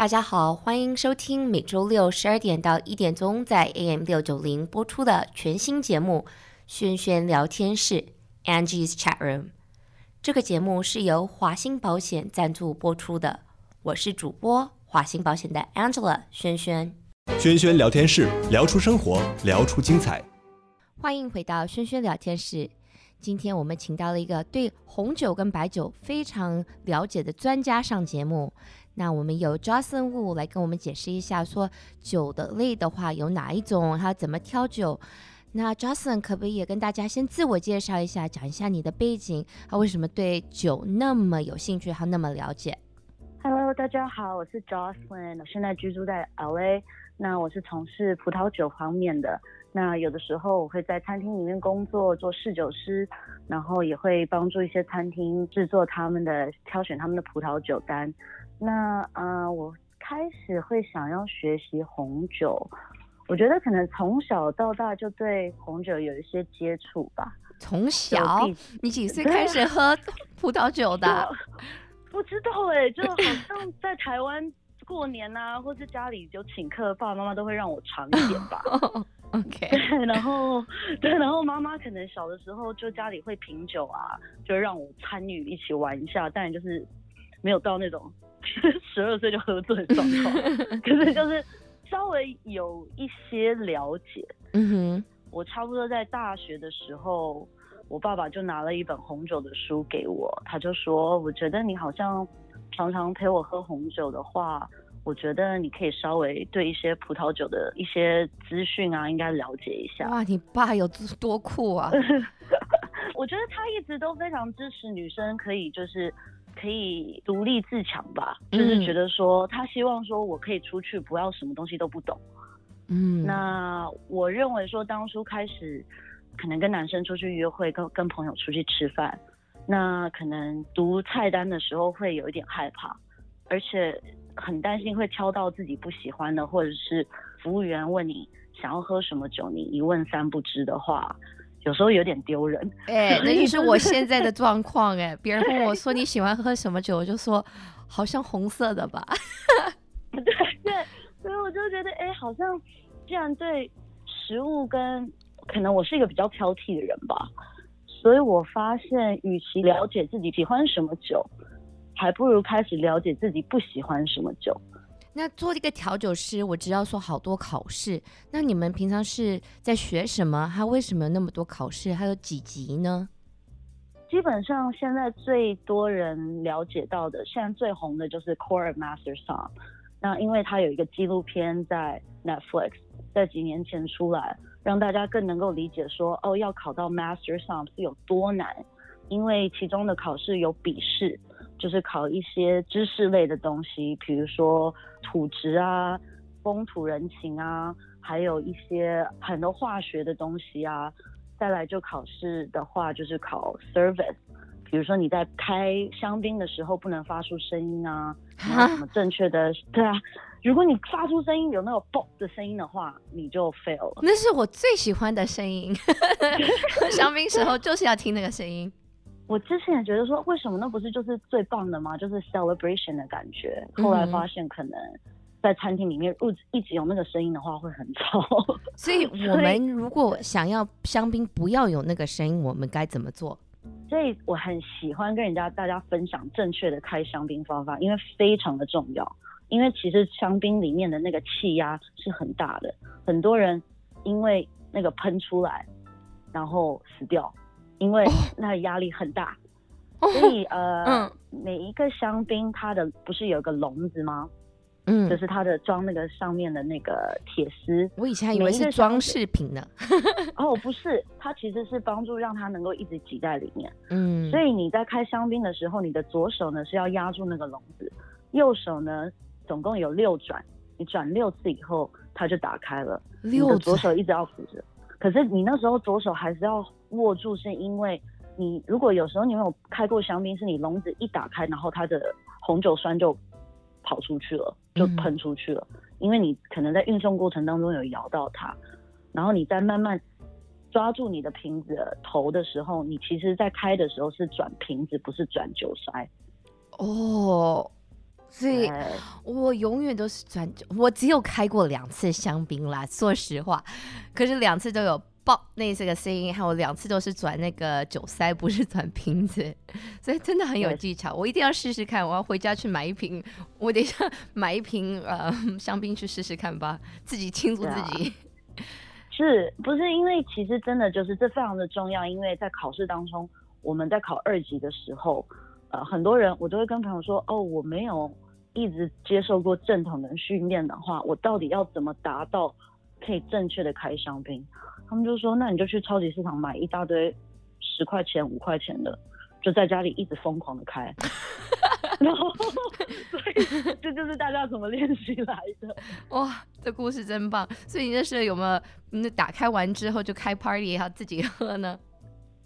大家好，欢迎收听每周六十二点到一点钟在 AM 六九零播出的全新节目《轩轩聊天室》（Angie's Chat Room）。这个节目是由华兴保险赞助播出的，我是主播华兴保险的 Angela 轩轩。轩轩聊天室，聊出生活，聊出精彩。欢迎回到轩轩聊天室。今天我们请到了一个对红酒跟白酒非常了解的专家上节目。那我们有 Jocelyn Wu 来跟我们解释一下，说酒的类的话有哪一种，他怎么挑酒。那 Jocelyn 可不可以也跟大家先自我介绍一下，讲一下你的背景，他为什么对酒那么有兴趣，他那么了解？Hello，大家好，我是 Jocelyn，我现在居住在 LA。那我是从事葡萄酒方面的。那有的时候我会在餐厅里面工作，做侍酒师，然后也会帮助一些餐厅制作他们的挑选他们的葡萄酒单。那呃，我开始会想要学习红酒，我觉得可能从小到大就对红酒有一些接触吧。从小，你几岁开始喝 葡萄酒的？不知道哎、欸，就好像在台湾过年啊，或是家里就请客，爸爸妈妈都会让我尝一点吧。OK，对，然后对，然后妈妈可能小的时候就家里会品酒啊，就让我参与一起玩一下，但就是没有到那种。十二岁就喝醉状况，可是就是稍微有一些了解。嗯哼，我差不多在大学的时候，我爸爸就拿了一本红酒的书给我，他就说：“我觉得你好像常常陪我喝红酒的话，我觉得你可以稍微对一些葡萄酒的一些资讯啊，应该了解一下。”哇，你爸有多酷啊！我觉得他一直都非常支持女生，可以就是。可以独立自强吧，就是觉得说他希望说我可以出去，不要什么东西都不懂。嗯，那我认为说当初开始可能跟男生出去约会，跟跟朋友出去吃饭，那可能读菜单的时候会有一点害怕，而且很担心会挑到自己不喜欢的，或者是服务员问你想要喝什么酒，你一问三不知的话。有时候有点丢人，哎、欸，那就是我现在的 状况哎。别人问我说你喜欢喝什么酒，我就说好像红色的吧。对对，所以我就觉得哎、欸，好像既然对食物跟可能我是一个比较挑剔的人吧，所以我发现与其了解自己喜欢什么酒，还不如开始了解自己不喜欢什么酒。那做一个调酒师，我知道说好多考试。那你们平常是在学什么？还为什么那么多考试？还有几级呢？基本上现在最多人了解到的，现在最红的就是 Core Master Som。那因为它有一个纪录片在 Netflix，在几年前出来，让大家更能够理解说，哦，要考到 Master Som 是有多难。因为其中的考试有笔试。就是考一些知识类的东西，比如说土质啊、风土人情啊，还有一些很多化学的东西啊。再来就考试的话，就是考 service，比如说你在开香槟的时候不能发出声音啊，什么正确的，对啊，如果你发出声音有那种嘣的声音的话，你就 fail 了。那是我最喜欢的声音，喝 香槟时候就是要听那个声音。我之前也觉得说，为什么那不是就是最棒的吗？就是 celebration 的感觉。后来发现，可能在餐厅里面，一直有那个声音的话，会很吵。所以我们如果想要香槟不要有那个声音，我们该怎么做？所以我很喜欢跟人家大家分享正确的开香槟方法，因为非常的重要。因为其实香槟里面的那个气压是很大的，很多人因为那个喷出来，然后死掉。因为那压力很大，oh. 所以呃、嗯，每一个香槟它的不是有个笼子吗？嗯，就是它的装那个上面的那个铁丝。我以前还以为是装饰品呢。哦，不是，它其实是帮助让它能够一直挤在里面。嗯，所以你在开香槟的时候，你的左手呢是要压住那个笼子，右手呢总共有六转，你转六次以后它就打开了。六转，你的左手一直要扶着。可是你那时候左手还是要握住，是因为你如果有时候你没有开过香槟，是你笼子一打开，然后它的红酒酸就跑出去了，就喷出去了。嗯。因为你可能在运送过程当中有摇到它，然后你再慢慢抓住你的瓶子的头的时候，你其实在开的时候是转瓶子，不是转酒塞。哦，所以我永远都是转，我只有开过两次香槟啦，说实话，可是两次都有爆那这个声音，还有两次都是转那个酒塞，不是转瓶子，所以真的很有技巧。我一定要试试看，我要回家去买一瓶，我等一下买一瓶呃香槟去试试看吧，自己庆祝自己。是不是因为其实真的就是这非常的重要？因为在考试当中，我们在考二级的时候，呃，很多人我都会跟朋友说，哦，我没有一直接受过正统的训练的话，我到底要怎么达到可以正确的开香槟？他们就说，那你就去超级市场买一大堆十块钱、五块钱的，就在家里一直疯狂的开。然后，所以这就是大家怎么练习来的。哇，这故事真棒！所以你那时候有没有，那打开完之后就开 party，要自己喝呢？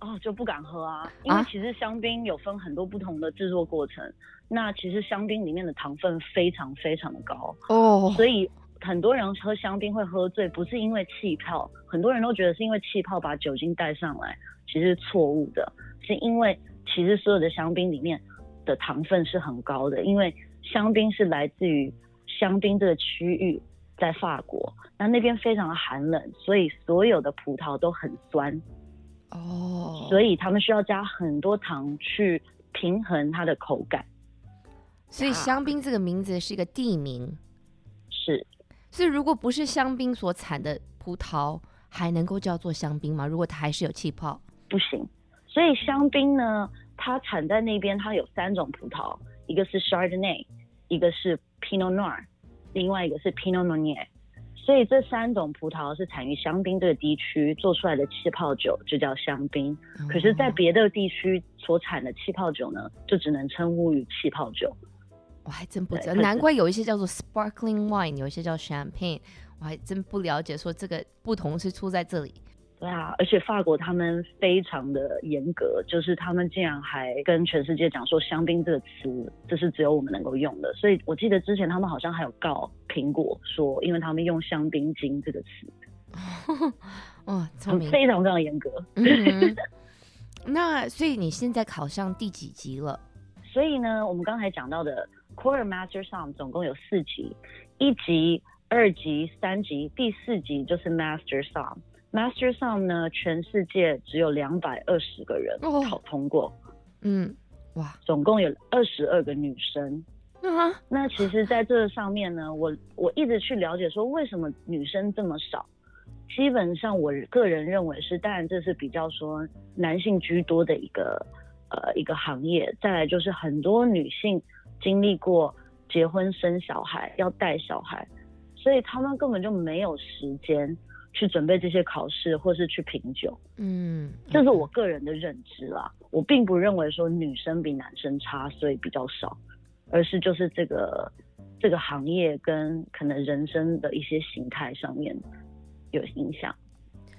哦，就不敢喝啊，因为其实香槟有分很多不同的制作过程。啊、那其实香槟里面的糖分非常非常的高哦，所以很多人喝香槟会喝醉，不是因为气泡，很多人都觉得是因为气泡把酒精带上来，其实是错误的，是因为其实所有的香槟里面。的糖分是很高的，因为香槟是来自于香槟这个区域，在法国，那那边非常的寒冷，所以所有的葡萄都很酸哦，所以他们需要加很多糖去平衡它的口感。所以香槟这个名字是一个地名，是。所以如果不是香槟所产的葡萄，还能够叫做香槟吗？如果它还是有气泡，不行。所以香槟呢？它产在那边，它有三种葡萄，一个是 Chardonnay，一个是 Pinot Noir，另外一个是 Pinot Meunier。所以这三种葡萄是产于香槟这个地区做出来的气泡酒，就叫香槟。嗯、可是，在别的地区所产的气泡酒呢，就只能称呼于气泡酒。我还真不知道，难怪有一些叫做 Sparkling Wine，有一些叫 Champagne，我还真不了解，说这个不同是出在这里。对啊，而且法国他们非常的严格，就是他们竟然还跟全世界讲说香槟这个词，这是只有我们能够用的。所以我记得之前他们好像还有告苹果说，因为他们用香槟精这个词，哦，非常非常严格。嗯、那所以你现在考上第几级了？所以呢，我们刚才讲到的 Quarter Master Somm 总共有四级，一级、二级、三级，第四级就是 Master Somm。Master Somm 呢，全世界只有两百二十个人考通过。哦，嗯，哇，总共有二十二个女生。啊，那其实在这上面呢，我我一直去了解说，为什么女生这么少？基本上，我个人认为是，当然这是比较说男性居多的一个呃一个行业。再来就是很多女性经历过结婚生小孩，要带小孩，所以她们根本就没有时间。去准备这些考试，或是去品酒，嗯，这是我个人的认知啦。我并不认为说女生比男生差，所以比较少，而是就是这个这个行业跟可能人生的一些形态上面有影响。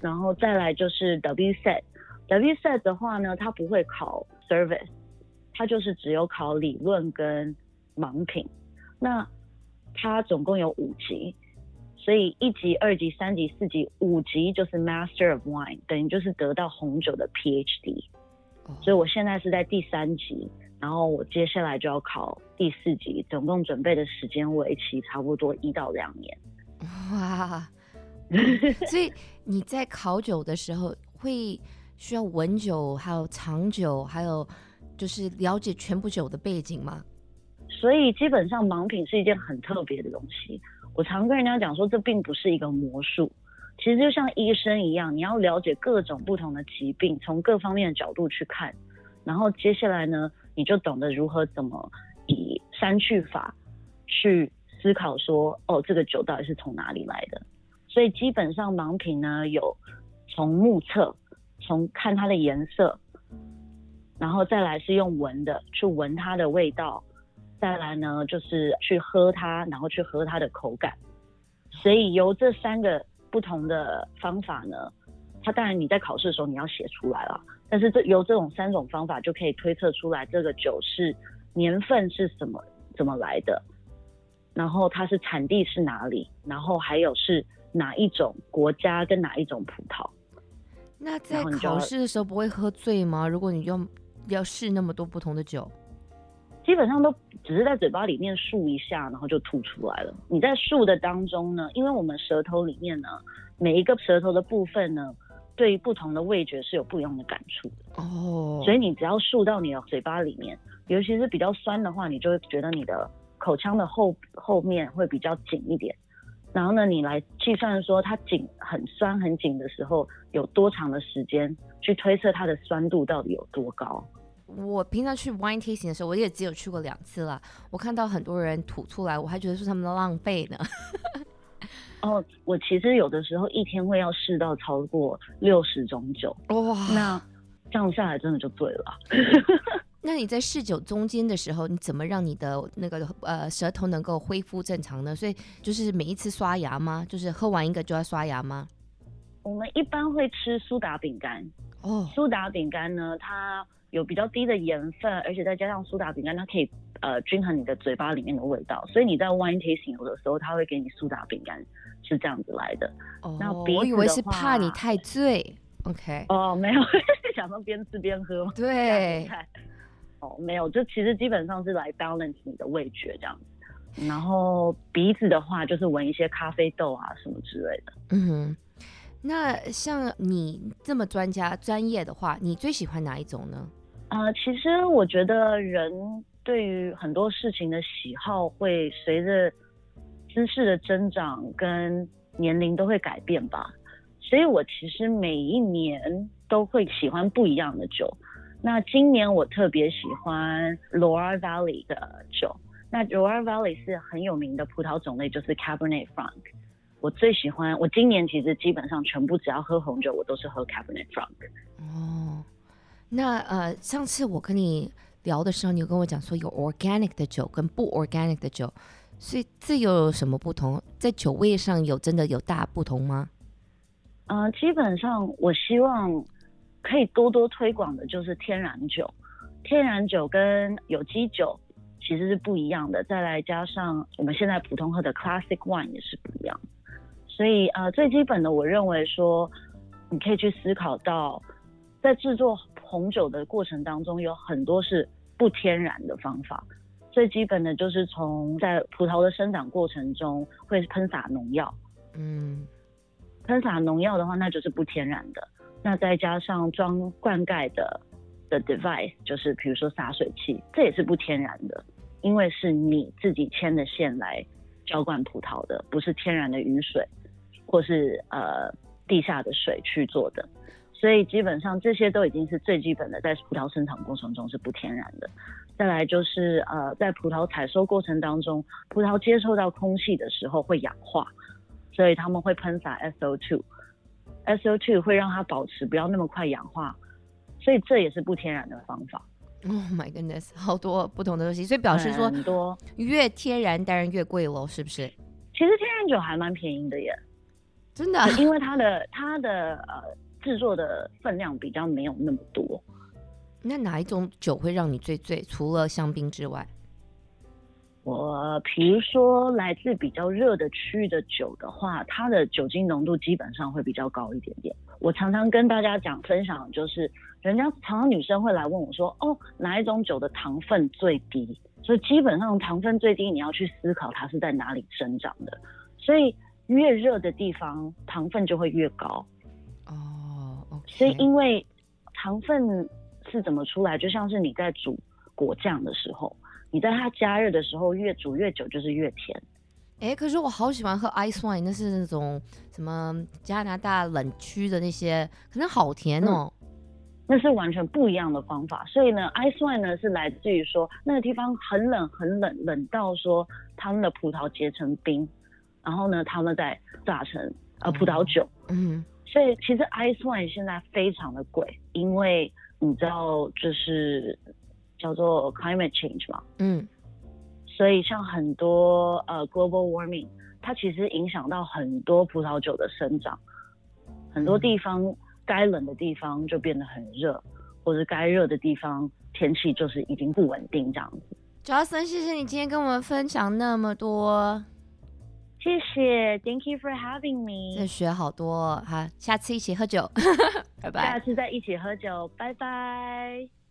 然后再来就是 WSET，WSET 的话呢，它不会考 service，它就是只有考理论跟盲品。那它总共有五级。所以一级、二级、三级、四级、五级就是 Master of Wine，等于就是得到红酒的 PhD。所以我现在是在第三级，然后我接下来就要考第四级，总共准备的时间为期差不多一到两年。哇！所以你在考酒的时候会需要闻酒，还有尝酒，还有就是了解全部酒的背景吗？所以基本上盲品是一件很特别的东西。我常跟人家讲说，这并不是一个魔术，其实就像医生一样，你要了解各种不同的疾病，从各方面的角度去看，然后接下来呢，你就懂得如何怎么以删去法去思考说，哦，这个酒到底是从哪里来的？所以基本上盲品呢，有从目测，从看它的颜色，然后再来是用闻的，去闻它的味道。再来呢，就是去喝它，然后去喝它的口感。所以由这三个不同的方法呢，它当然你在考试的时候你要写出来了，但是这由这种三种方法就可以推测出来这个酒是年份是什么怎么来的，然后它是产地是哪里，然后还有是哪一种国家跟哪一种葡萄。那在考试的时候不会喝醉吗？如果你要要试那么多不同的酒？基本上都只是在嘴巴里面漱一下，然后就吐出来了。你在漱的当中呢，因为我们舌头里面呢，每一个舌头的部分呢，对于不同的味觉是有不一样的感触的哦。所以你只要漱到你的嘴巴里面，尤其是比较酸的话，你就会觉得你的口腔的后后面会比较紧一点。然后呢，你来计算说它紧很酸很紧的时候，有多长的时间去推测它的酸度到底有多高。我平常去 wine tasting 的时候，我也只有去过两次了。我看到很多人吐出来，我还觉得是他们的浪费呢。哦，我其实有的时候一天会要试到超过六十种酒，哇，那这样下来真的就醉了。那你在试酒中间的时候，你怎么让你的那个呃舌头能够恢复正常呢？所以就是每一次刷牙吗？就是喝完一个就要刷牙吗？我们一般会吃苏打饼干。哦，苏打饼干呢，它有比较低的盐分，而且再加上苏打饼干，它可以呃均衡你的嘴巴里面的味道。所以你在 wine tasting 有的时候，它会给你苏打饼干，是这样子来的。哦，那我以为是怕你太醉。OK。哦，没有，想说边吃边喝。对。哦，没有，就其实基本上是来 balance 你的味觉这样子。然后鼻子的话，就是闻一些咖啡豆啊什么之类的。嗯哼。那像你这么专家专业的话，你最喜欢哪一种呢？啊、呃，其实我觉得人对于很多事情的喜好会随着知识的增长跟年龄都会改变吧。所以我其实每一年都会喜欢不一样的酒。那今年我特别喜欢 Loire Valley 的酒。那 Loire Valley 是很有名的葡萄种类，就是 Cabernet Franc。我最喜欢，我今年其实基本上全部只要喝红酒，我都是喝 Cabernet Franc。哦，那呃，上次我跟你聊的时候，你有跟我讲说有 organic 的酒跟不 organic 的酒，所以这有什么不同？在酒味上有真的有大不同吗？呃，基本上我希望可以多多推广的就是天然酒，天然酒跟有机酒其实是不一样的。再来加上我们现在普通喝的 Classic Wine 也是不一样。所以呃，最基本的，我认为说，你可以去思考到，在制作红酒的过程当中，有很多是不天然的方法。最基本的就是从在葡萄的生长过程中会喷洒农药，嗯，喷洒农药的话，那就是不天然的。那再加上装灌溉的的 device，就是比如说洒水器，这也是不天然的，因为是你自己牵的线来浇灌葡萄的，不是天然的雨水。或是呃地下的水去做的，所以基本上这些都已经是最基本的，在葡萄生产过程中是不天然的。再来就是呃在葡萄采收过程当中，葡萄接受到空气的时候会氧化，所以他们会喷洒 SO2，SO2 会让它保持不要那么快氧化，所以这也是不天然的方法。Oh my goodness，好多不同的东西，所以表示说很多越天然当然越贵喽，是不是？其实天然酒还蛮便宜的耶。真的，因为它的它的呃制作的分量比较没有那么多。那哪一种酒会让你最醉？除了香槟之外，我比如说来自比较热的区域的酒的话，它的酒精浓度基本上会比较高一点点。我常常跟大家讲分享，就是人家常常女生会来问我说，哦，哪一种酒的糖分最低？所以基本上糖分最低，你要去思考它是在哪里生长的。所以。越热的地方，糖分就会越高。哦，oh. 所以因为糖分是怎么出来？就像是你在煮果酱的时候，你在它加热的时候，越煮越久就是越甜。哎、欸，可是我好喜欢喝 ice wine，那是那种什么加拿大冷区的那些，可能好甜哦、嗯。那是完全不一样的方法。所以呢，ice wine 呢是来自于说那个地方很冷很冷，冷到说他们的葡萄结成冰。然后呢，他们再榨成呃葡萄酒，嗯，所以其实 ice wine 现在非常的贵，因为你知道就是叫做 climate change 嘛，嗯，所以像很多呃 global warming，它其实影响到很多葡萄酒的生长，很多地方该冷的地方就变得很热，或者该热的地方天气就是已经不稳定这样子。Jocelyn，谢谢你今天跟我们分享那么多。谢谢，Thank you for having me。这学好多，好，下次一起喝酒，拜拜。下次再一起喝酒，拜拜。